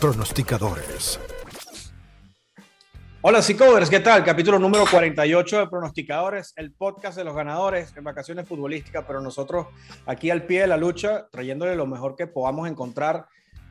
pronosticadores. Hola, Covers, ¿qué tal? Capítulo número 48 de Pronosticadores, el podcast de los ganadores en vacaciones futbolísticas, pero nosotros aquí al pie de la lucha, trayéndole lo mejor que podamos encontrar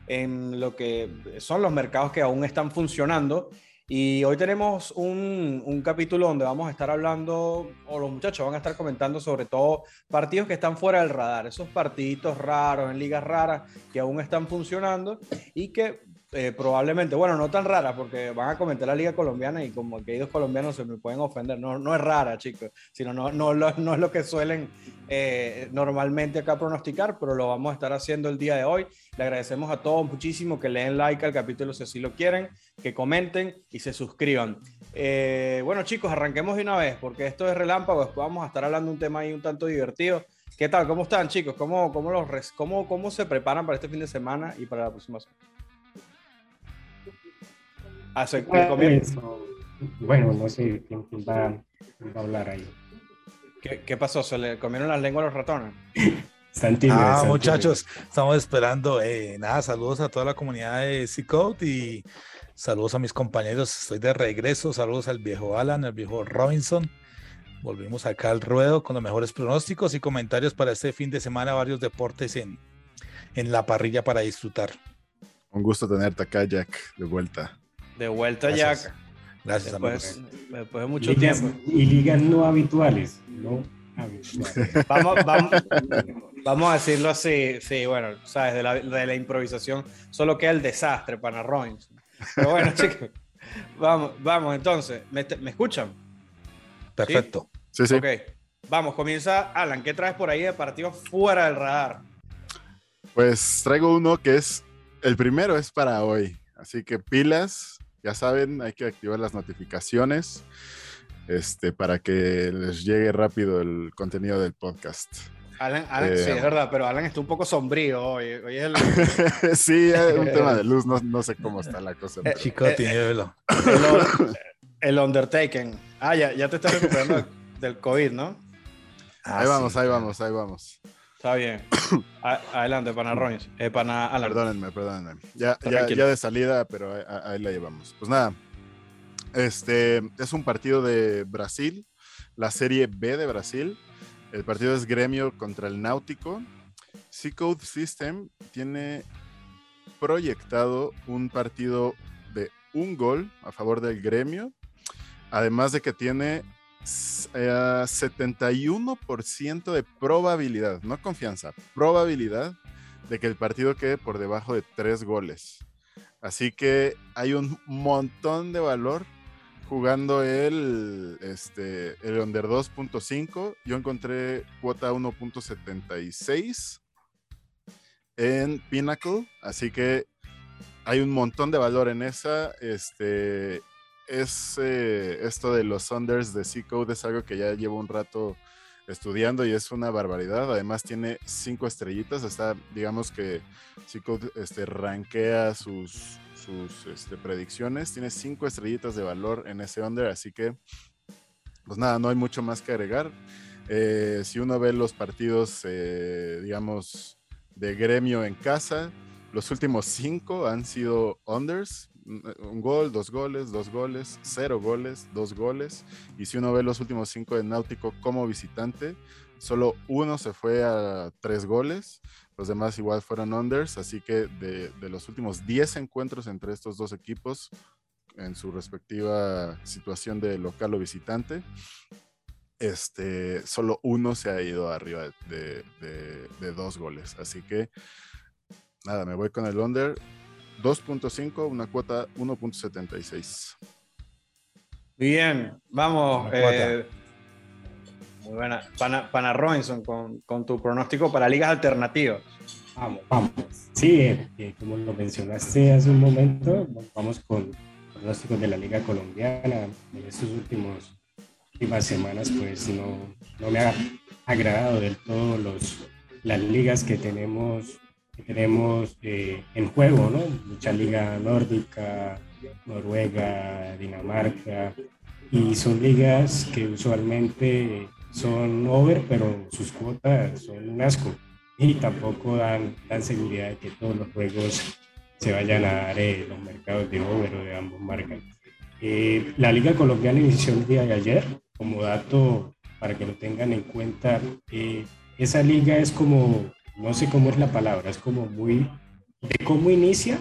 en lo que son los mercados que aún están funcionando. Y hoy tenemos un, un, capítulo donde vamos a estar hablando, o los muchachos van a estar comentando sobre todo partidos que están fuera del radar, esos partiditos raros en ligas raras que aún están funcionando y que eh, probablemente, bueno, no tan rara, porque van a comentar la Liga Colombiana y como aquellos colombianos se me pueden ofender. No, no es rara, chicos, sino no, no, no es lo que suelen eh, normalmente acá pronosticar, pero lo vamos a estar haciendo el día de hoy. Le agradecemos a todos muchísimo que le den like al capítulo si así lo quieren, que comenten y se suscriban. Eh, bueno, chicos, arranquemos de una vez, porque esto es relámpago. Después vamos a estar hablando de un tema ahí un tanto divertido. ¿Qué tal? ¿Cómo están, chicos? ¿Cómo, cómo, los, cómo, cómo se preparan para este fin de semana y para la próxima semana? Bueno, no sé quién va, a hablar ahí. ¿Qué, pasó? ¿Se le comieron las lenguas a los ratones? ah, muchachos, estamos esperando. Eh, nada, saludos a toda la comunidad de C-Code y saludos a mis compañeros. Estoy de regreso. Saludos al viejo Alan, al viejo Robinson. Volvimos acá al ruedo con los mejores pronósticos y comentarios para este fin de semana. Varios deportes en, en la parrilla para disfrutar. Un gusto tenerte acá, Jack, de vuelta. De vuelta ya. Gracias, después, después de mucho tiempo. Y ligas no habituales, ¿no? vamos, vamos, vamos, a decirlo así, sí, bueno, sabes, de la, de la improvisación solo queda el desastre para Rollins. Pero bueno, chicos, vamos, vamos, entonces, ¿me, ¿me escuchan? Perfecto. Sí, sí. Ok, vamos, comienza Alan, ¿qué traes por ahí de partidos fuera del radar? Pues traigo uno que es, el primero es para hoy, así que pilas, ya saben, hay que activar las notificaciones este, para que les llegue rápido el contenido del podcast. Alan, Alan sí, es eh, verdad, pero Alan está un poco sombrío hoy. hoy es el... sí, es un tema de luz, no, no, sé cómo está la cosa. Eh, Chico, tiene el, el Undertaken. Ah, ya, ya te estás recuperando del COVID, ¿no? ahí vamos, ahí vamos, ahí vamos. Está bien. adelante, pana Rollins. Eh, pana Perdónenme, perdónenme. Ya, ya, ya, de salida, pero ahí, la llevamos. Pues nada, este es un partido de Brasil, la Serie B de Brasil. El partido es Gremio contra el Náutico. C-Code System tiene proyectado un partido de un gol a favor del Gremio, además de que tiene 71% eh, de probabilidad, no confianza, probabilidad de que el partido quede por debajo de tres goles. Así que hay un montón de valor jugando el, este, el under 2.5. Yo encontré cuota 1.76 en Pinnacle, así que hay un montón de valor en esa. Este, es eh, esto de los unders de C-Code es algo que ya llevo un rato estudiando y es una barbaridad. Además tiene cinco estrellitas. Está, digamos que C-Code este, rankea sus, sus este, predicciones. Tiene cinco estrellitas de valor en ese under, así que pues nada, no hay mucho más que agregar. Eh, si uno ve los partidos, eh, digamos, de gremio en casa, los últimos cinco han sido unders un gol, dos goles, dos goles, cero goles, dos goles. Y si uno ve los últimos cinco de Náutico como visitante, solo uno se fue a tres goles, los demás igual fueron unders, así que de, los últimos diez encuentros entre estos dos equipos, en su respectiva situación de local o visitante, este, solo uno se ha ido arriba de, de dos goles. Así que, nada, me voy con el under 2.5, una cuota 1.76. Bien, vamos. Eh, muy buena. Pana, Pana Robinson, con, con, tu pronóstico para ligas alternativas. Vamos, vamos. Sí, eh, como lo mencionaste hace un momento, vamos con pronósticos de la Liga Colombiana. En estos últimos últimas semanas, pues no, no me ha agradado del todo los, las ligas que tenemos tenemos eh, en juego, ¿no? Mucha liga nórdica, Noruega, Dinamarca, y son ligas que usualmente son over, pero sus cuotas son un asco y tampoco dan, dan seguridad de que todos los juegos se vayan a dar eh, los mercados de over o de ambos marcas. Eh, la Liga Colombiana inició el día de ayer, como dato para que lo tengan en cuenta. Eh, esa liga es como, no sé cómo es la palabra, es como muy, de cómo inicia,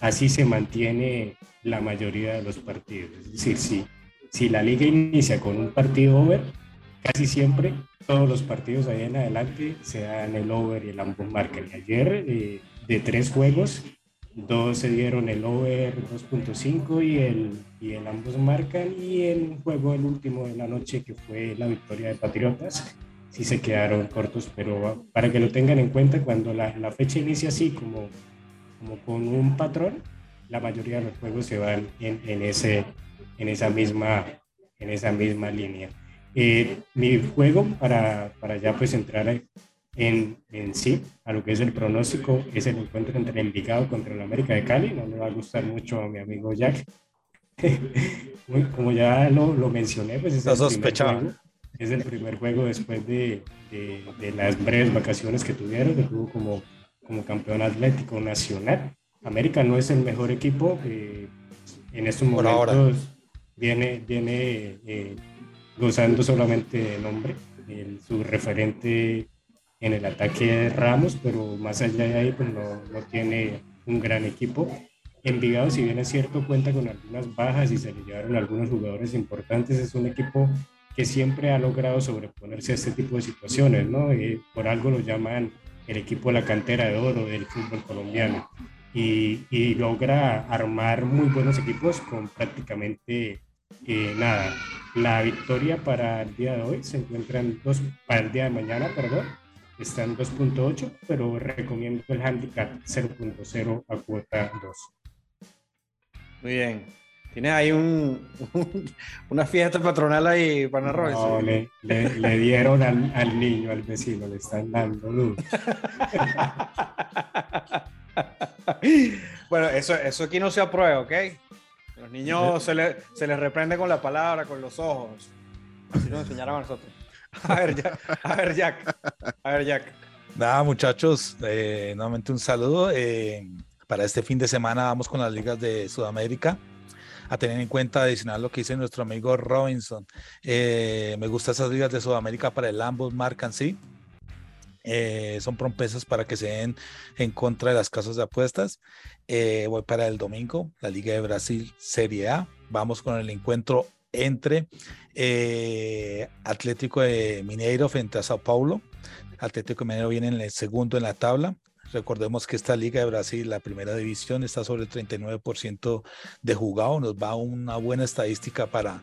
así se mantiene la mayoría de los partidos. Es decir, si, si la liga inicia con un partido over, casi siempre todos los partidos ahí en adelante se dan el over y el ambos marcan. Y ayer, de tres juegos, dos se dieron el over 2.5 y el, y el ambos marcan y el juego el último de la noche que fue la victoria de Patriotas sí se quedaron cortos pero para que lo tengan en cuenta cuando la, la fecha inicia así como, como con un patrón la mayoría de los juegos se van en, en ese en esa misma en esa misma línea eh, mi juego para, para ya pues entrar en, en, sí a lo que es el pronóstico, es el encuentro entre Envigado contra el América de Cali. No le va a gustar mucho a mi amigo Jack. Como ya lo, lo mencioné, pues es el, primer juego, es el primer juego después de, de, de, las breves vacaciones que tuvieron, que tuvo como, como campeón atlético nacional. América no es el mejor equipo. Eh, en estos momentos ahora. viene, viene eh, gozando solamente de nombre. El, su referente en el ataque de Ramos, pero más allá de ahí pues no, no tiene un gran equipo. Envigado, si bien es cierto, cuenta con algunas bajas y se le llevaron algunos jugadores importantes, es un equipo que siempre ha logrado sobreponerse a este tipo de situaciones, ¿no? Eh, por algo lo llaman el equipo de la cantera de oro del fútbol colombiano y, y logra armar muy buenos equipos con prácticamente eh, nada. La victoria para el día de hoy se encuentra en dos, para el día de mañana, perdón, está en 2.8, pero recomiendo el handicap 0.0 a cuota 2. Muy bien. Tienes ahí un, una fiesta patronal ahí, para No, le, le, dieron al, al, niño, al vecino, le están dando luz. bueno, eso, eso aquí no se aprueba, ¿ok? Los niños se, le, se les reprende con la palabra, con los ojos. Así nos enseñaron a nosotros. A ver, Jack. A ver, Jack. A ver, Jack. Nada, muchachos, eh, nuevamente un saludo. Eh, para este fin de semana vamos con las ligas de Sudamérica. A tener en cuenta adicional lo que dice nuestro amigo Robinson. Eh, me gustan esas ligas de Sudamérica para el ambos marcan sí. Eh, son promesas para que se den en contra de las casas de apuestas. Eh, voy para el domingo, la Liga de Brasil Serie A. Vamos con el encuentro entre eh, Atlético de Mineiro frente a Sao Paulo. Atlético Mineiro viene en el segundo en la tabla. Recordemos que esta Liga de Brasil, la primera división, está sobre el 39% de jugado. Nos va una buena estadística para,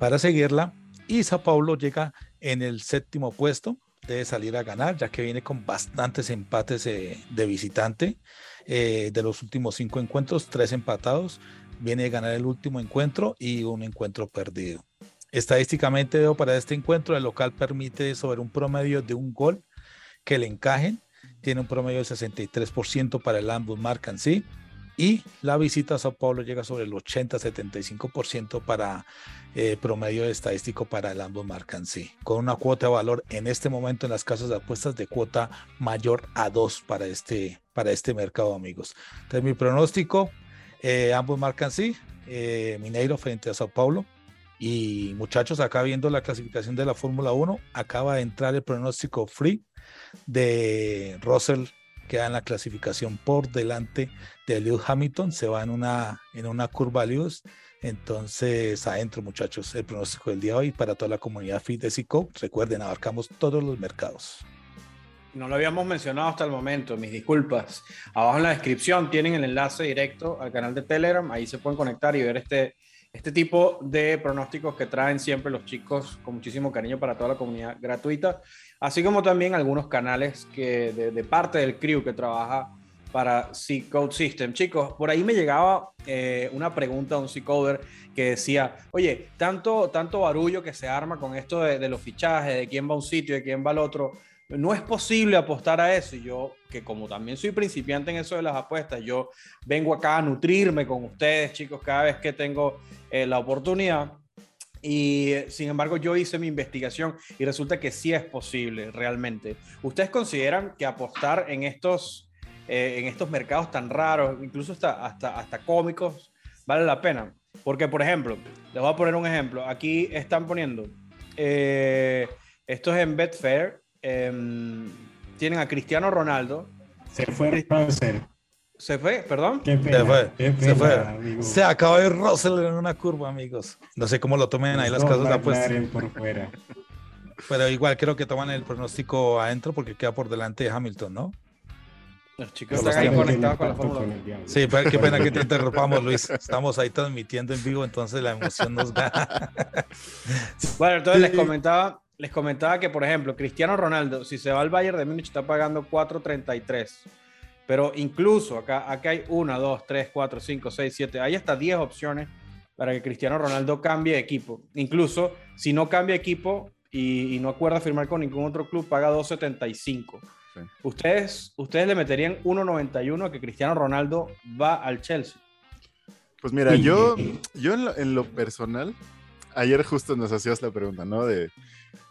para seguirla. Y Sao Paulo llega en el séptimo puesto. Debe salir a ganar, ya que viene con bastantes empates eh, de visitante. Eh, de los últimos cinco encuentros, tres empatados viene de ganar el último encuentro y un encuentro perdido. Estadísticamente veo para este encuentro, el local permite sobre un promedio de un gol que le encajen, tiene un promedio de 63% para el ambos marcan sí, y la visita a Sao Paulo llega sobre el 80-75% para eh, promedio estadístico para el ambos marcan sí, con una cuota de valor en este momento en las casas de apuestas de cuota mayor a 2 para este, para este mercado, amigos. Entonces, mi pronóstico, eh, ambos marcan sí. Eh, Mineiro frente a Sao Paulo. Y muchachos, acá viendo la clasificación de la Fórmula 1, acaba de entrar el pronóstico free de Russell, queda en la clasificación por delante de Lewis Hamilton, se va en una, en una curva Lewis. Entonces, adentro, muchachos, el pronóstico del día de hoy para toda la comunidad Fit de Cico. Recuerden, abarcamos todos los mercados. No lo habíamos mencionado hasta el momento, mis disculpas. Abajo en la descripción tienen el enlace directo al canal de Telegram, ahí se pueden conectar y ver este, este tipo de pronósticos que traen siempre los chicos con muchísimo cariño para toda la comunidad gratuita, así como también algunos canales que de, parte del crew que trabaja para C-Code System. Chicos, por ahí me llegaba eh, una pregunta a un C-Coder que decía, oye, tanto, tanto barullo que se arma con esto de, de los fichajes, de quién va a un sitio, de quién va al otro no es posible apostar a eso. Y yo, que como también soy principiante en eso de las apuestas, yo vengo acá a nutrirme con ustedes, chicos, cada vez que tengo eh, la oportunidad. Y sin embargo, yo hice mi investigación y resulta que sí es posible realmente. ¿Ustedes consideran que apostar en estos eh, en estos mercados tan raros, incluso hasta, hasta, hasta cómicos, vale la pena. Porque, por ejemplo, les voy a poner un ejemplo. Aquí están poniendo, eh, esto es en Betfair, em, tienen a Cristiano Ronaldo. Se fue ¿Se fue? ¿Perdón? se fue. se fue. Se acabó de Russell en una curva, amigos. No sé cómo lo tomen ahí las casas de apuestas. Por fuera. Pero igual creo que toman el pronóstico adentro porque queda por delante de Hamilton, ¿no? Los chicos están ahí conectados con la Fórmula Sí, pero qué pena que te interrumpamos, Luis. Estamos ahí transmitiendo en vivo, entonces la emoción nos gana. bueno, entonces les comentaba, les comentaba que, por ejemplo, Cristiano Ronaldo, si se va al Bayern de Múnich, está pagando 4.33. Pero incluso acá, acá hay 1, 2, 3, 4, 5, 6, 7, hay hasta 10 opciones para que Cristiano Ronaldo cambie de equipo. Incluso si no cambia equipo y, y no acuerda firmar con ningún otro club, paga 2.75. ¿Ustedes, ¿Ustedes le meterían 1.91 a que Cristiano Ronaldo va al Chelsea? Pues mira, yo, yo en lo, personal, ayer justo nos hacías la pregunta, ¿no? De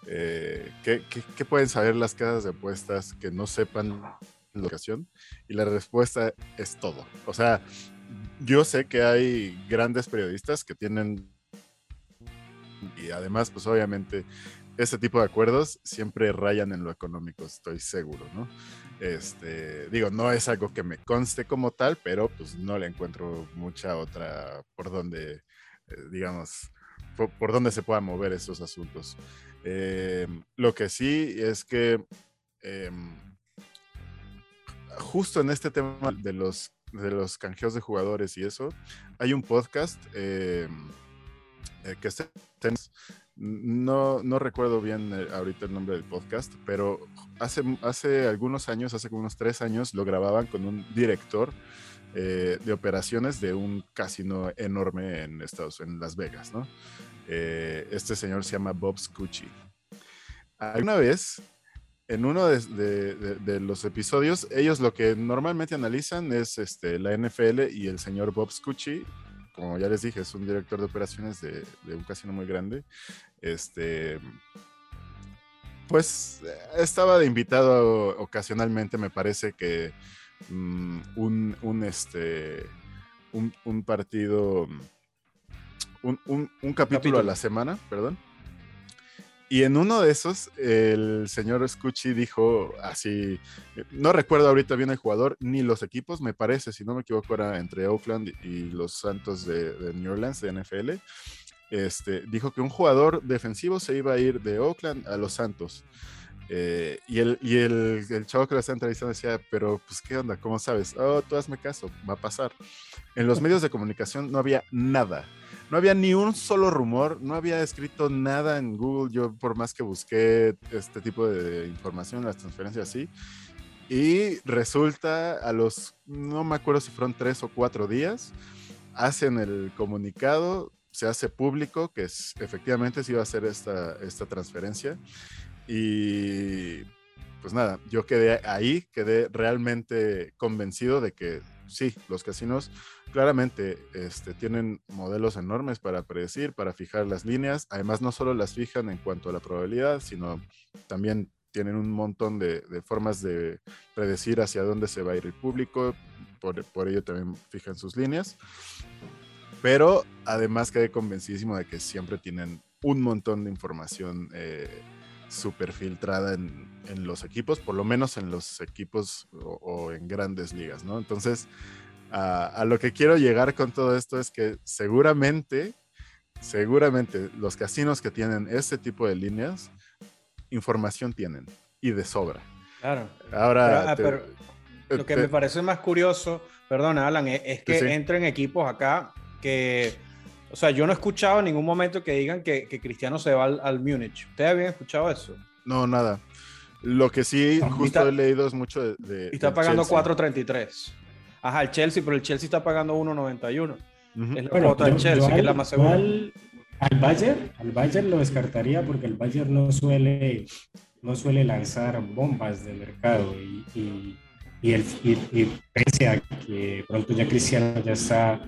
eh, ¿qué, pueden saber las casas de apuestas que no sepan la ocasión? Y la respuesta es todo. O sea, yo sé que hay grandes periodistas que tienen, y además, pues obviamente este tipo de acuerdos siempre rayan en lo económico, estoy seguro, ¿no? Este, digo, no es algo que me conste como tal, pero pues no le encuentro mucha otra por donde, eh, digamos, por, donde se puedan mover esos asuntos. Eh, lo que sí es que em, justo en este tema de los, de los canjeos de jugadores y eso, hay un podcast em, eh, que no, no recuerdo bien eh, ahorita el nombre del podcast, pero hace, hace algunos años, hace como unos tres años, lo grababan con un director eh, de operaciones de un casino enorme en Estados en Las Vegas, ¿no? Eh, este señor se llama Bob Scucci. Una vez, en uno de, los episodios, ellos lo que normalmente analizan es este, la NFL y el señor Bob Scucci como ya les dije, es un director de operaciones de, un casino muy grande. Este, pues estaba de invitado ocasionalmente, me parece que mm, un, este, un, partido, un, capítulo a la semana, perdón y en uno de esos, el señor Scucci dijo así, no recuerdo ahorita bien el jugador ni los equipos, me parece, si no me equivoco, era entre Oakland y los Santos de, New Orleans, de NFL. Este, dijo que un jugador defensivo se iba a ir de Oakland a los Santos. Eh, y el, y el, el, chavo que lo estaba entrevistando decía, pero pues qué onda, ¿cómo sabes? Oh, tú hazme caso, va a pasar. En los medios de comunicación no había nada, no había ni un solo rumor, no había escrito nada en Google. Yo, por más que busqué este tipo de información, las transferencias así, y resulta a los, no me acuerdo si fueron tres o cuatro días, hacen el comunicado, se hace público que es, efectivamente se iba a hacer esta, esta transferencia. Y pues nada, yo quedé ahí, quedé realmente convencido de que sí, los casinos claramente este, tienen modelos enormes para predecir, para fijar las líneas. Además, no solo las fijan en cuanto a la probabilidad, sino también tienen un montón de, formas de predecir hacia dónde se va a ir el público. Por, ello también fijan sus líneas. Pero además quedé convencidísimo de que siempre tienen un montón de información eh, súper filtrada en, los equipos, por lo menos en los equipos o, en grandes ligas, ¿no? Entonces, a, lo que quiero llegar con todo esto es que seguramente, seguramente los casinos que tienen este tipo de líneas, información tienen y de sobra. Claro. Ahora, pero, ah, lo que me parece más curioso, perdona Alan, es, que entren equipos acá que o sea, yo no he escuchado en ningún momento que digan que, Cristiano se va al, al Múnich. ¿Ustedes habían escuchado eso? No, nada. Lo que sí, justo he leído es mucho de. y está pagando 4.33. Ajá, el Chelsea, pero el Chelsea está pagando 1.91. Es la cuota del Chelsea, que es la más segura. Al, Bayern, al Bayern lo descartaría porque el Bayern no suele, no suele lanzar bombas de mercado y, y, el, y pese a que pronto ya Cristiano ya está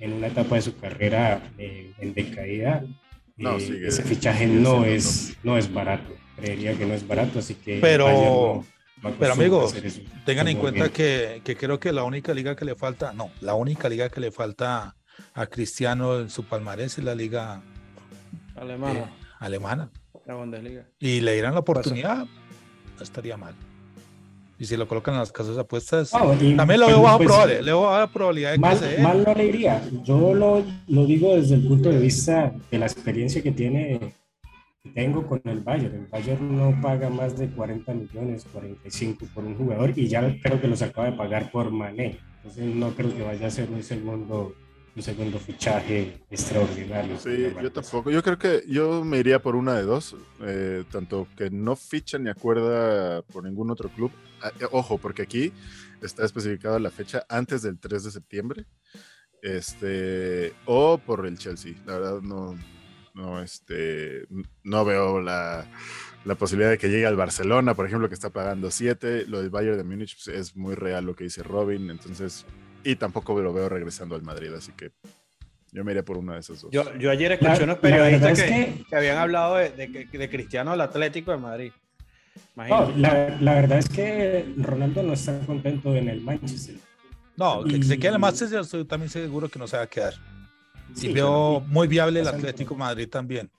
en una etapa de su carrera eh, en decaída, eh, ese fichaje no es, no es barato. Creería que no es barato, así que. Pero, Pero amigos, tengan en cuenta que, que, creo que la única liga que le falta, no, la única liga que le falta a Cristiano en su palmarés es la liga alemana. Eh, alemana. La Bundesliga. Y le dirán la oportunidad, no estaría mal. Y si lo colocan en las casas de apuestas, también lo veo bajo pues, probabilidad, le veo probabilidad de mal, que Mal no le iría. Yo lo, lo, digo desde el punto de vista de la experiencia que tiene tengo con el Bayern. El Bayern no paga más de 40 millones, 45 por un jugador y ya creo que los acaba de pagar por Mané. Entonces no creo que vaya a ser un segundo, un segundo fichaje extraordinario. Sí, yo tampoco. Yo creo que yo me iría por una de dos. Eh, tanto que no ficha ni acuerda por ningún otro club. Ah, eh, ojo, porque aquí está especificada la fecha antes del 3 de septiembre. Este, o por el Chelsea. La verdad no, no, este, no veo la, posibilidad de que llegue al Barcelona, por ejemplo, que está pagando 7. Lo del Bayern de Múnich pues, es muy real lo que dice Robin, entonces, y tampoco lo veo regresando al Madrid, así que yo me iría por una de esas dos. Yo, ayer escuché unos periodistas que, habían hablado de, de, Cristiano al Atlético de Madrid. La, la, verdad es que Ronaldo no está contento en el Manchester. No, que se quede en el Manchester, estoy también seguro que no se va a quedar y veo muy viable el Atlético Madrid también.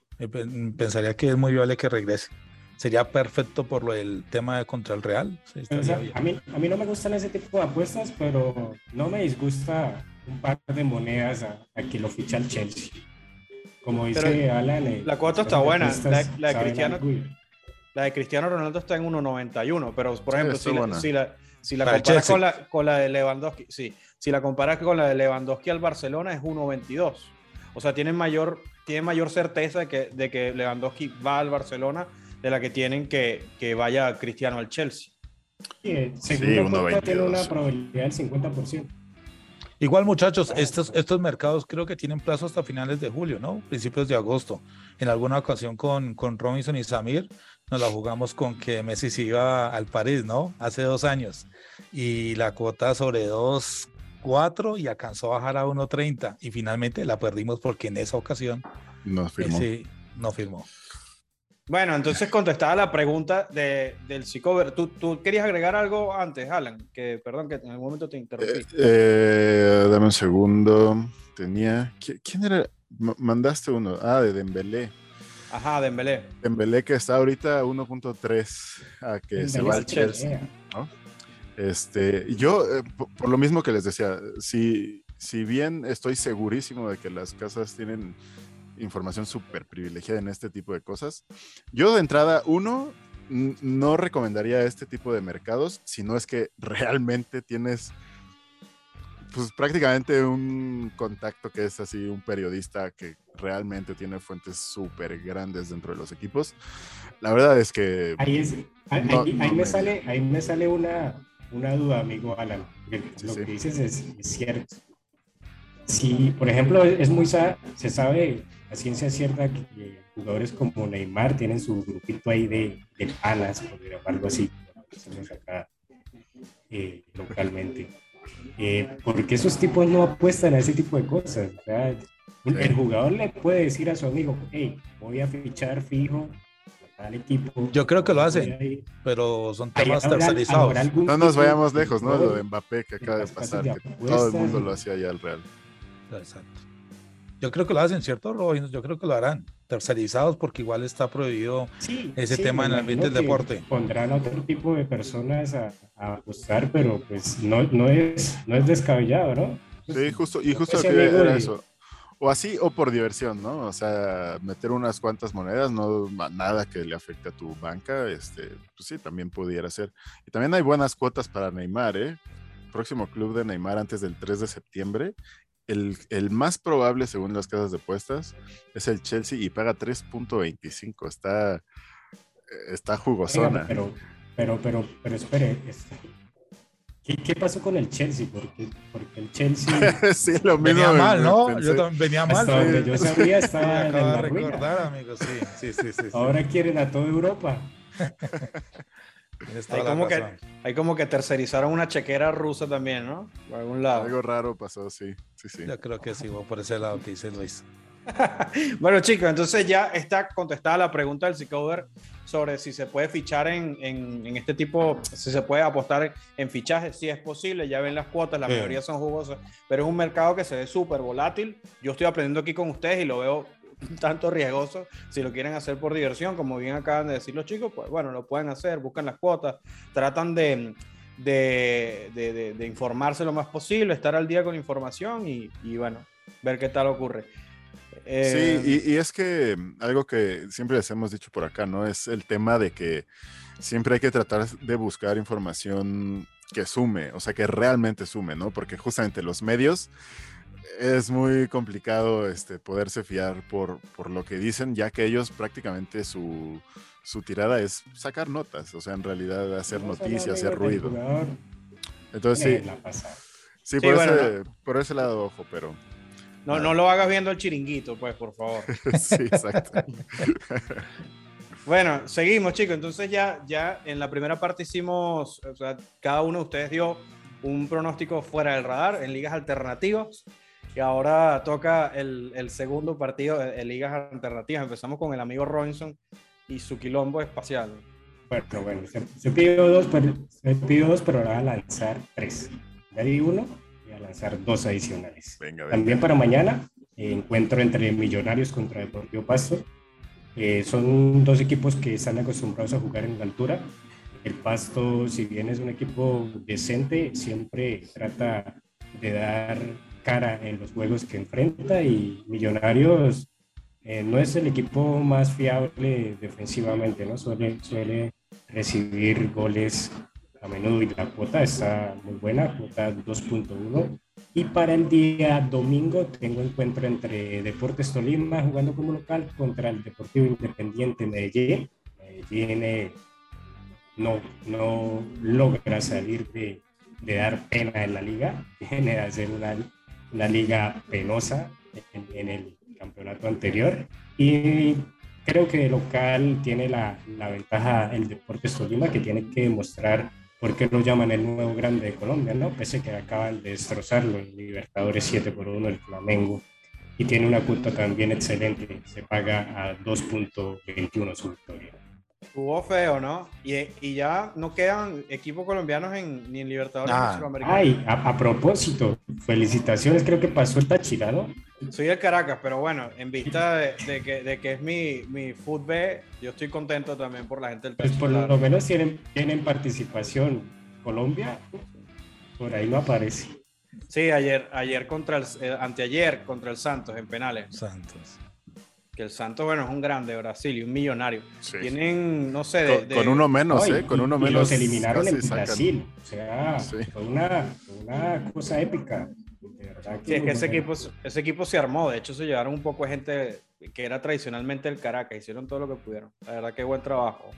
Pensaría que es muy viable que regrese. Sería perfecto por lo del tema de contra el Real. a, mí, a mí no me gustan ese tipo de apuestas, pero no me disgusta un par de monedas a, que lo ficha el Chelsea. Como dice Alan. Eh, la cuota está buena. La, de Cristiano, la de Cristiano Ronaldo está en 1.91, pero por ejemplo, si, la, si, la, si la comparas con la, con la de Lewandowski, sí, si la comparas con la de Lewandowski al Barcelona, es 1.22. O sea, tienen mayor, tienen mayor certeza de que, de que Lewandowski va al Barcelona de la que tienen que, que vaya Cristiano al Chelsea. Sí, sí tiene una probabilidad del 50%. Igual, muchachos, estos, estos mercados creo que tienen plazo hasta finales de julio, ¿no? Principios de agosto. En alguna ocasión con, con Robinson y Samir nos la jugamos con que Messi se iba al París, ¿no? Hace dos años. Y la cuota sobre dos 4 y alcanzó a bajar a 1.30 y finalmente la perdimos porque en esa ocasión no firmó. no firmó. Bueno, entonces contestaba la pregunta de, del psicover. ¿Tú, ¿Tú, querías agregar algo antes, Alan? Que perdón que en algún momento te interrumpí. Eh, eh, dame un segundo. Tenía. ¿Quién era? mandaste uno. Ah, de Dembélé. Ajá, Dembélé. Dembélé que está ahorita 1.3 a que se va al Chelsea. ¿no? Este, yo, eh, por, lo mismo que les decía, si, si bien estoy segurísimo de que las casas tienen información súper privilegiada en este tipo de cosas, yo de entrada, uno, no recomendaría este tipo de mercados si no es que realmente tienes pues prácticamente un contacto que es así un periodista que realmente tiene fuentes súper grandes dentro de los equipos. La verdad es que... Ahí, me, sale, ahí me sale una, una duda, amigo Alan. lo que dices es, cierto. Si, por ejemplo, es muy se sabe a ciencia cierta que jugadores como Neymar tienen su grupito ahí de, de panas, por algo así, acá eh, localmente. Eh, porque esos tipos no apuestan a ese tipo de cosas. El jugador le puede decir a su amigo, hey, voy a fichar fijo equipo. Yo creo que lo hacen, pero son temas tercerizados. No nos vayamos lejos, ¿no? Lo de Mbappé que acaba de pasar, que todo el mundo lo hacía ya al Real. Exacto. Yo creo que lo hacen, ¿cierto, Robin? Yo creo que lo harán. Tercerizados porque igual está prohibido ese tema en el ambiente del deporte. Pondrán a otro tipo de personas a, apostar, pero pues no, no, es, no es descabellado, ¿no? sí, justo, y justo que era eso o así o por diversión, ¿no? O sea, meter unas cuantas monedas, no nada que le afecte a tu banca, este, pues sí, también pudiera ser. Y también hay buenas cuotas para Neymar, ¿eh? Próximo club de Neymar antes del 3 de septiembre. El, más probable, según las casas de puestas, es el Chelsea y paga 3.25. Está, está jugosona. pero, pero, pero, pero espere, este, ¿Qué, pasó con el Chelsea? Porque, porque el Chelsea. sí, lo mismo. Venía mal, ¿no? Yo también venía mal. Hasta donde yo sabía, estaba en la recordar, amigos. Sí, sí, sí, Ahora quieren a toda Europa. hay, como que, hay como que tercerizaron una chequera rusa también, ¿no? Por algún lado. Algo raro pasó, sí. sí, sí. Yo creo que sí, por ese lado que dice Luis. bueno, chicos, entonces ya está contestada la pregunta del Cicover sobre si se puede fichar en, en, este tipo, si se puede apostar en, fichajes, si es posible, ya ven las cuotas, la mayoría son jugosas, pero es un mercado que se ve súper volátil. Yo estoy aprendiendo aquí con ustedes y lo veo tanto riesgoso. Si lo quieren hacer por diversión, como bien acaban de decir los chicos, pues bueno, lo pueden hacer, buscan las cuotas, tratan de, de, de, de informarse lo más posible, estar al día con información y, y bueno, ver qué tal ocurre. Sí, eh, y, es que mm, algo que siempre les hemos dicho por acá, ¿no? Es el tema de que siempre hay que tratar de buscar información que sume, o sea, que realmente sume, ¿no? Porque justamente los medios es muy complicado este, poderse fiar por, por lo que dicen, ya que ellos prácticamente su, su tirada es sacar notas, o sea, en realidad hacer noticias, hacer ruido. Entonces sí, sí, por, ese, por ese lado, ojo, pero... No, no lo hagas viendo el chiringuito, pues, por favor. sí, exacto. bueno, seguimos, chicos. Entonces ya, ya en la primera parte hicimos, o sea, cada uno de ustedes dio un pronóstico fuera del radar en ligas alternativas. Y ahora toca el, el segundo partido en ligas alternativas. Empezamos con el amigo Robinson y su quilombo espacial. Bueno, bueno, se, pidió dos, pero, se pidió dos, pero ahora va a lanzar tres. Ya di uno lanzar dos adicionales. También para mañana, encuentro entre Millonarios contra Deportivo Pasto. Eh, son dos equipos que están acostumbrados a jugar en la altura. El Pasto, si bien es un equipo decente, siempre trata de dar cara en los juegos que enfrenta y Millonarios eh, no es el equipo más fiable defensivamente, ¿no? Suele, suele recibir goles a menudo y la cuota está muy buena, cuota 2.1. Y para el día domingo tengo encuentro entre Deportes Tolima jugando como local contra el Deportivo Independiente Medellín. Medellín eh, no, no logra salir de, de, dar pena en la liga, viene de hacer una, una liga penosa en, en, el campeonato anterior. Y creo que local tiene la, la ventaja el Deportes Tolima que tiene que demostrar ¿por qué lo llaman el nuevo grande de Colombia? ¿no? Pese que acaban de destrozarlo en Libertadores 7 por 1 el Flamengo y tiene una cuota también excelente, se paga a 2.21 su victoria. Jugó feo, ¿no? Y, y, ya no quedan equipos colombianos en, ni en Libertadores ni en Sudamericana. Ay, a, propósito, felicitaciones, creo que pasó el Táchira, ¿no? Soy el Caracas, pero bueno, en vista de, que, de que, es mi, mi fútbol, yo estoy contento también por la gente del Táchira. Pues por lo menos tienen, tienen participación. Colombia, por ahí no aparece. Sí, ayer, ayer contra el, eh, anteayer contra el Santos en penales. Santos que el Santos, bueno, es un grande Brasil y un millonario. Tienen, no sé, con, uno menos, ¿eh? Con uno menos. los eliminaron en Brasil. O sea, fue una, una, cosa épica. sí, es que ese equipo, ese equipo se armó. De hecho, se llevaron un poco de gente que era tradicionalmente el Caracas. Hicieron todo lo que pudieron. La verdad, que buen trabajo.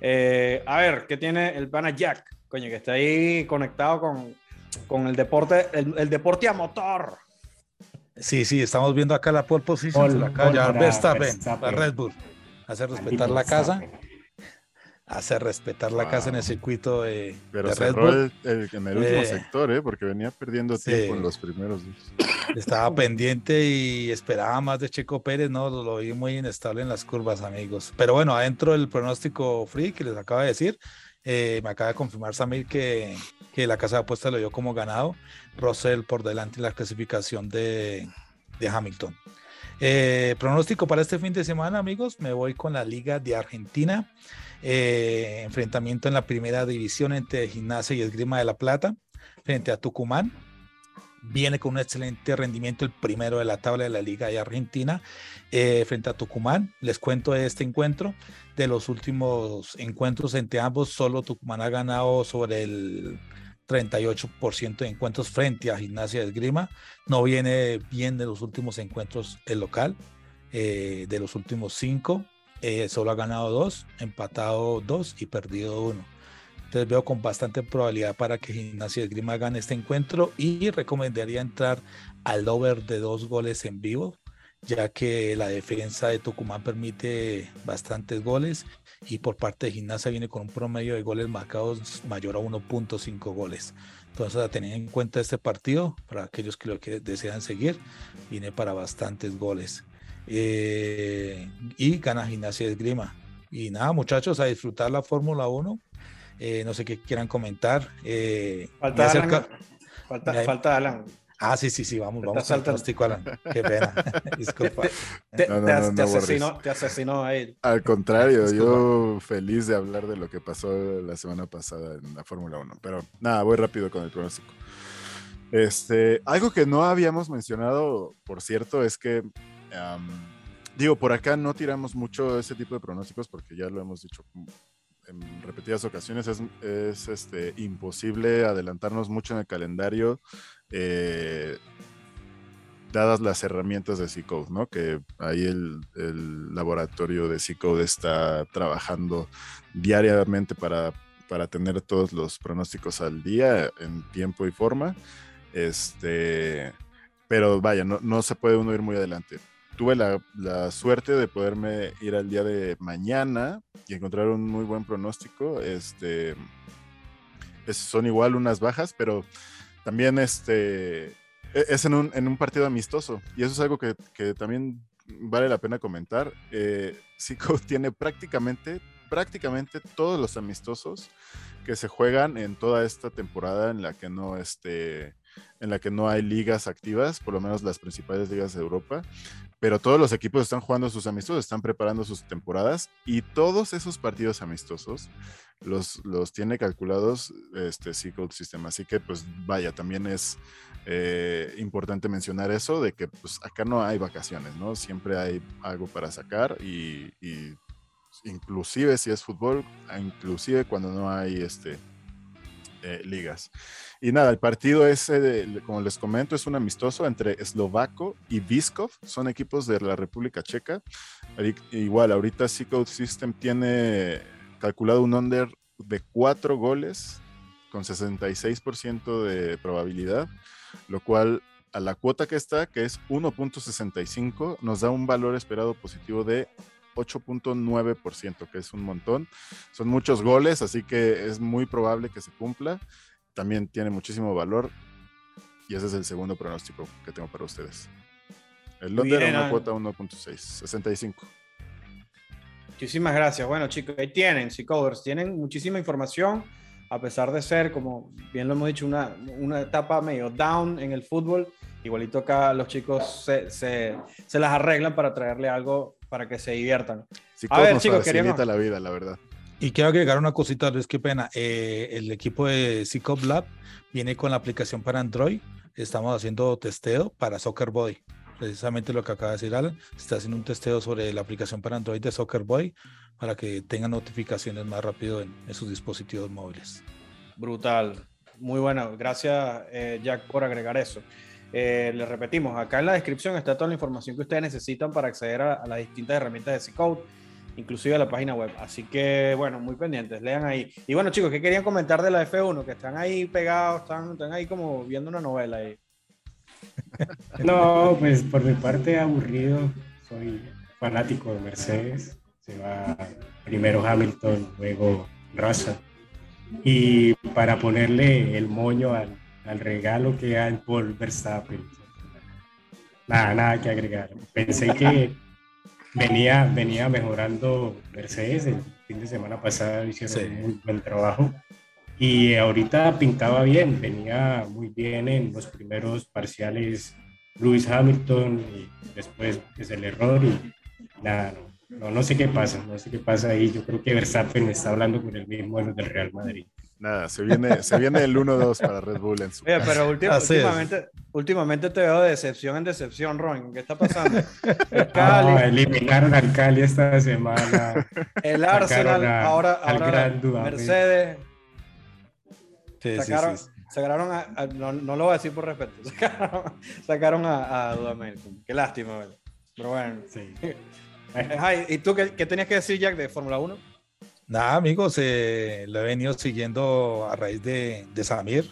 Eh, a ver, ¿qué tiene el pana Jack? Coño, que está ahí conectado con, con el deporte, el, el deporte a motor. Sí, sí, estamos viendo acá la pole position la calle Verstappen, la Red Bull. Hace respetar la casa. Hace respetar la casa en el circuito de, Pero Red Bull. El, en el último eh, sector, ¿eh? porque venía perdiendo tiempo en los primeros Estaba pendiente y esperaba más de Checo Pérez, no, lo vi muy inestable en las curvas, amigos. Pero bueno, adentro del pronóstico free que les acaba de decir, eh, me acaba de confirmar Samir que, que, la casa de apuestas lo dio como ganado. Russell por delante en la clasificación de, de Hamilton. Eh, pronóstico para este fin de semana, amigos. Me voy con la Liga de Argentina. Eh, enfrentamiento en la primera división entre Gimnasia y Esgrima de la Plata frente a Tucumán viene con un excelente rendimiento, el primero de la tabla de la Liga de Argentina, eh, frente a Tucumán. Les cuento de este encuentro. De los últimos encuentros entre ambos, solo Tucumán ha ganado sobre el 38% de encuentros frente a Gimnasia de Esgrima. No viene bien de los últimos encuentros el local. Eh, de los últimos cinco, eh, solo ha ganado dos, empatado dos y perdido uno. Entonces veo con bastante probabilidad para que Gimnasia Grima gane este encuentro y recomendaría entrar al over de dos goles en vivo, ya que la defensa de Tucumán permite bastantes goles y por parte de Gimnasia viene con un promedio de goles marcados mayor a 1.5 goles. Entonces, a tener en cuenta este partido, para aquellos que lo que desean seguir, viene para bastantes goles. eh, y gana Gimnasia Esgrima. Y nada, muchachos, a disfrutar la Fórmula 1. Eh, no sé qué quieran comentar. falta, Alan, falta, Alan. Ah, sí, sí, sí, vamos, vamos al pronóstico, Alan. Qué pena. Disculpa. Te, asesinó, te, asesinó, a él. Al contrario, yo feliz de hablar de lo que pasó la semana pasada en la Fórmula 1. Pero nada, voy rápido con el pronóstico. Este, algo que no habíamos mencionado, por cierto, es que, digo, por acá no tiramos mucho ese tipo de pronósticos porque ya lo hemos dicho en repetidas ocasiones, es, es este, imposible adelantarnos mucho en el calendario, eh, dadas las herramientas de C-Code, ¿no? Que ahí el, el laboratorio de C-Code está trabajando diariamente para, para tener todos los pronósticos al día en tiempo y forma. Este, pero vaya, no, no se puede uno ir muy adelante. Tuve la, la, suerte de poderme ir al día de mañana y encontrar un muy buen pronóstico. Este, son igual unas bajas, pero también este, e, es en un, en un partido amistoso. Y eso es algo que, que también vale la pena comentar. Eh, tiene prácticamente, prácticamente todos los amistosos que se juegan en toda esta temporada en la que no, este, en la que no hay ligas activas, por lo menos las principales ligas de Europa, pero todos los equipos están jugando sus amistosos, están preparando sus temporadas y todos esos partidos amistosos los, los tiene calculados este C-Code System. Así que pues vaya, también es eh, importante mencionar eso de que pues acá no hay vacaciones, ¿no? Siempre hay algo para sacar y, y inclusive si es fútbol, inclusive cuando no hay este eh, ligas. Y nada, el partido ese, como les comento, es un amistoso entre Eslovaco y Viskov, son equipos de la República Checa. Igual, ahorita C-Code System tiene calculado un under de cuatro goles con 66% de probabilidad, lo cual a la cuota que está, que es 1.65, nos da un valor esperado positivo de 8.9%, que es un montón. Son muchos goles, así que es muy probable que se cumpla. También tiene muchísimo valor. Y ese es el segundo pronóstico que tengo para ustedes. El Londres una cuota 1.6, 65. Muchísimas gracias. Bueno, chicos, ahí tienen, Covers, tienen muchísima información, a pesar de ser, como bien lo hemos dicho, una, una etapa medio down en el fútbol. Igualito acá los chicos se, se, se las arreglan para traerle algo para que se diviertan. a ver, chicos, queríamos... la vida, la verdad. Y quiero agregar una cosita, Luis, qué pena. Eh, el equipo de Cicop Lab viene con la aplicación para Android. Estamos haciendo testeo para Soccer Boy. Precisamente lo que acaba de decir Alan. Está haciendo un testeo sobre la aplicación para Android de Soccer Boy para que tengan notificaciones más rápido en, sus dispositivos móviles. Brutal. Muy bueno. Gracias, eh, Jack, por agregar eso. Eh, les repetimos, acá en la descripción está toda la información que ustedes necesitan para acceder a, las distintas herramientas de C-Code, inclusive a la página web. Así que, bueno, muy pendientes, lean ahí. Y bueno, chicos, ¿qué querían comentar de la F1? Que están ahí pegados, están, están ahí como viendo una novela ahí. No, pues por mi parte aburrido, soy fanático de Mercedes. Se va primero Hamilton, luego Russell. Y para ponerle el moño al, al regalo que hay por Verstappen. Nada, nada que agregar. Pensé que venía, venía mejorando Mercedes. El fin de semana pasado hicieron un buen trabajo. Y ahorita pintaba bien, venía muy bien en los primeros parciales Lewis Hamilton y después es el error y nada, no, no, sé qué pasa, no sé qué pasa ahí. Yo creo que Verstappen está hablando con el mismo del Real Madrid. Nada, se viene, se viene el 1-2 para Red Bull en su Oye, pero últimamente, últimamente te veo de decepción en decepción, Ron. ¿Qué está pasando? El Cali. eliminaron al Cali esta semana. El Arsenal, ahora, ahora Mercedes. Sí, sacaron, sí, sí. sacaron a, no, no, lo voy a decir por respeto, sacaron, sacaron a, a Dudamel. Qué lástima, ¿verdad? Pero bueno. Sí. ¿Y tú qué, qué tenías que decir, Jack, de Fórmula 1? Nada, amigos, eh, lo he venido siguiendo a raíz de, de Samir,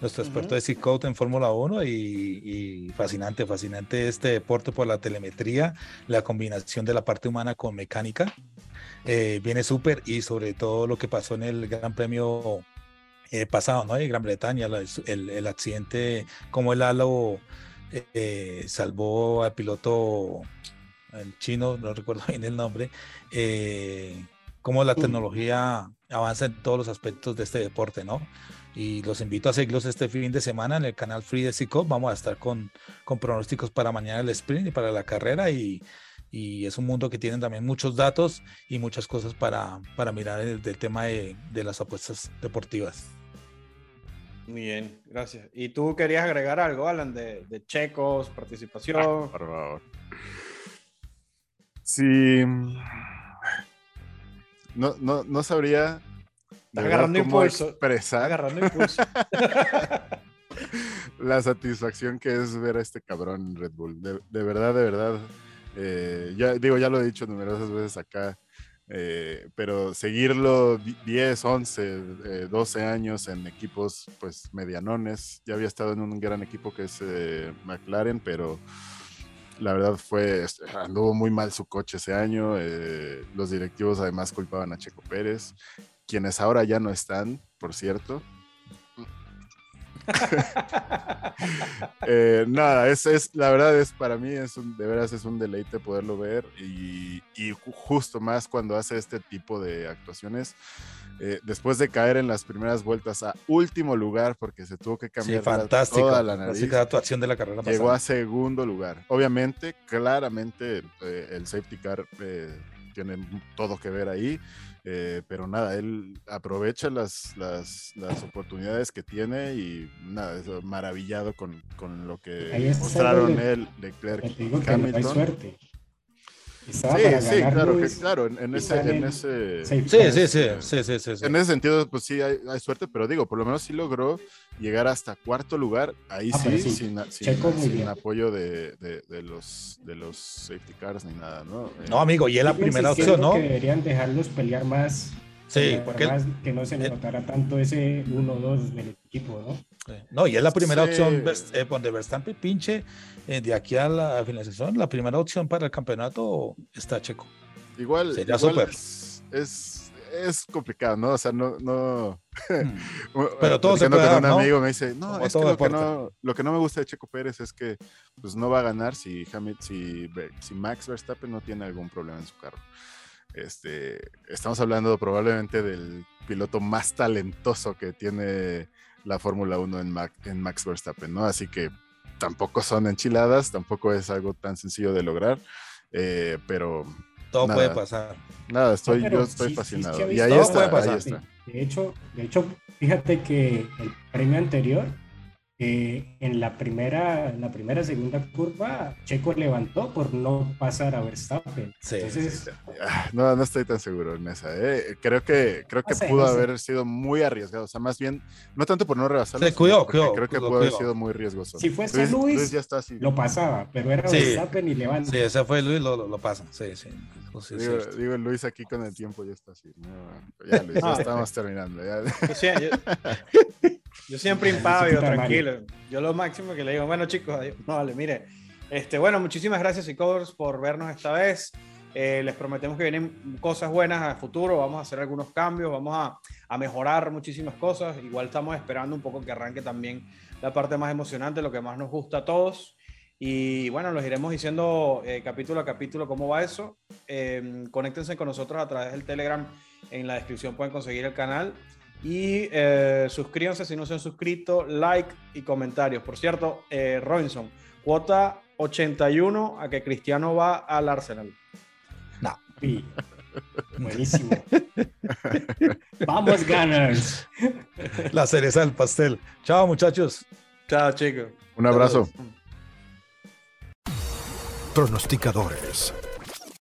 nuestro experto de C-Code en Fórmula 1 y, fascinante, fascinante este deporte por la telemetría, la combinación de la parte humana con mecánica. Eh, viene súper y sobre todo lo que pasó en el Gran Premio eh, pasado, ¿no? En Gran Bretaña, el, el, accidente, como el halo salvó al piloto el chino, no recuerdo bien el nombre, eh, cómo la tecnología avanza en todos los aspectos de este deporte, ¿no? Y los invito a seguirlos este fin de semana en el canal Free de Cico. Vamos a estar con, con pronósticos para mañana el sprint y para la carrera y, y es un mundo que tiene también muchos datos y muchas cosas para, para mirar el, del tema de, de las apuestas deportivas. Muy bien, gracias. ¿Y tú querías agregar algo, Alan, de, de checos, participación? Ah, por favor. Sí. No, no, no sabría. Agarrando impulso. Expresar agarrando impulso. la satisfacción que es ver a este cabrón en Red Bull. De, de verdad, de verdad. Eh, ya digo, ya lo he dicho numerosas veces acá. Eh, pero seguirlo 10, 11, 12 años en equipos pues medianones, ya había estado en un gran equipo que es eh, McLaren, pero la verdad fue, anduvo muy mal su coche ese año, eh, los directivos además culpaban a Checo Pérez, quienes ahora ya no están, por cierto, Eh, nada, es, es, la verdad es para mí es un, de veras es un deleite poderlo ver y, justo más cuando hace este tipo de actuaciones. Eh, después de caer en las primeras vueltas a último lugar porque se tuvo que cambiar toda la nariz, actuación de la carrera llegó a segundo lugar. Obviamente, claramente eh, el safety car tiene todo que ver ahí. Eh, pero nada, él aprovecha las, las, las, oportunidades que tiene y nada, es maravillado con, con lo que mostraron él, Leclerc y Hamilton. Sí, sí, claro, que, claro, en, ese, en ese... Sí, sí, sí, sí, sí, En ese sentido, pues sí hay, hay, suerte, pero digo, por lo menos sí logró llegar hasta cuarto lugar, ahí ah, sí, sin, sin, apoyo de, de, de, los, de los safety cars ni nada, ¿no? No, amigo, y es la primera opción, ¿no? Que deberían dejarlos pelear más Sí, porque que no se le notara tanto ese 1-2 del equipo, ¿no? No, y es la primera opción eh, donde Verstappen pinche eh, de aquí a la finalización, la primera opción para el campeonato está Checo. Igual, Sería igual es, es, es, complicado, ¿no? O sea, no. no... Hmm. Pero todo se puede dar, un amigo me dice, no, es que lo, que no lo, que no, me gusta de Checo Pérez es que pues, no va a ganar si, si, si Max Verstappen no tiene algún problema en su carro. Este, estamos hablando probablemente del piloto más talentoso que tiene la Fórmula 1 en, en Max Verstappen, ¿no? Así que tampoco son enchiladas, tampoco es algo tan sencillo de lograr, eh, pero... Todo puede pasar. Nada, estoy, yo estoy fascinado. y ahí está, ahí está. De hecho, de hecho, fíjate que el premio anterior en la primera, en la primera segunda curva, Checo levantó por no pasar a Verstappen. Sí, ah, No, no estoy tan seguro en esa. ¿eh? Creo que, creo que pudo haber sido muy arriesgado. O sea, más bien, no tanto por no rebasar. Se cuidó, cuidó, Creo que pudo haber sido muy riesgoso. Si fuese Luis, ya está así. lo pasaba, pero era Verstappen y levanta. Sí, ese fue Luis, lo, lo, pasa. Sí, sí. digo, digo, Luis aquí con el tiempo ya está así. ya, Luis, ya estamos terminando. Ya. Yo siempre impávido, tranquilo. Yo lo máximo que le digo, bueno chicos, no vale, mire. Este, bueno, muchísimas gracias Icors por vernos esta vez. Eh, les prometemos que vienen cosas buenas a futuro, vamos a hacer algunos cambios, vamos a, a, mejorar muchísimas cosas. Igual estamos esperando un poco que arranque también la parte más emocionante, lo que más nos gusta a todos. Y bueno, los iremos diciendo eh, capítulo a capítulo cómo va eso. Eh, conéctense con nosotros a través del Telegram. En la descripción pueden conseguir el canal. Y eh, suscríbanse si no se han suscrito, like y comentarios. Por cierto, eh, Robinson, cuota 81 a que Cristiano va al Arsenal. No. Buenísimo. Vamos, Gunners. La cereza del pastel. Chao, muchachos. Chao, chicos. Un abrazo. Pronosticadores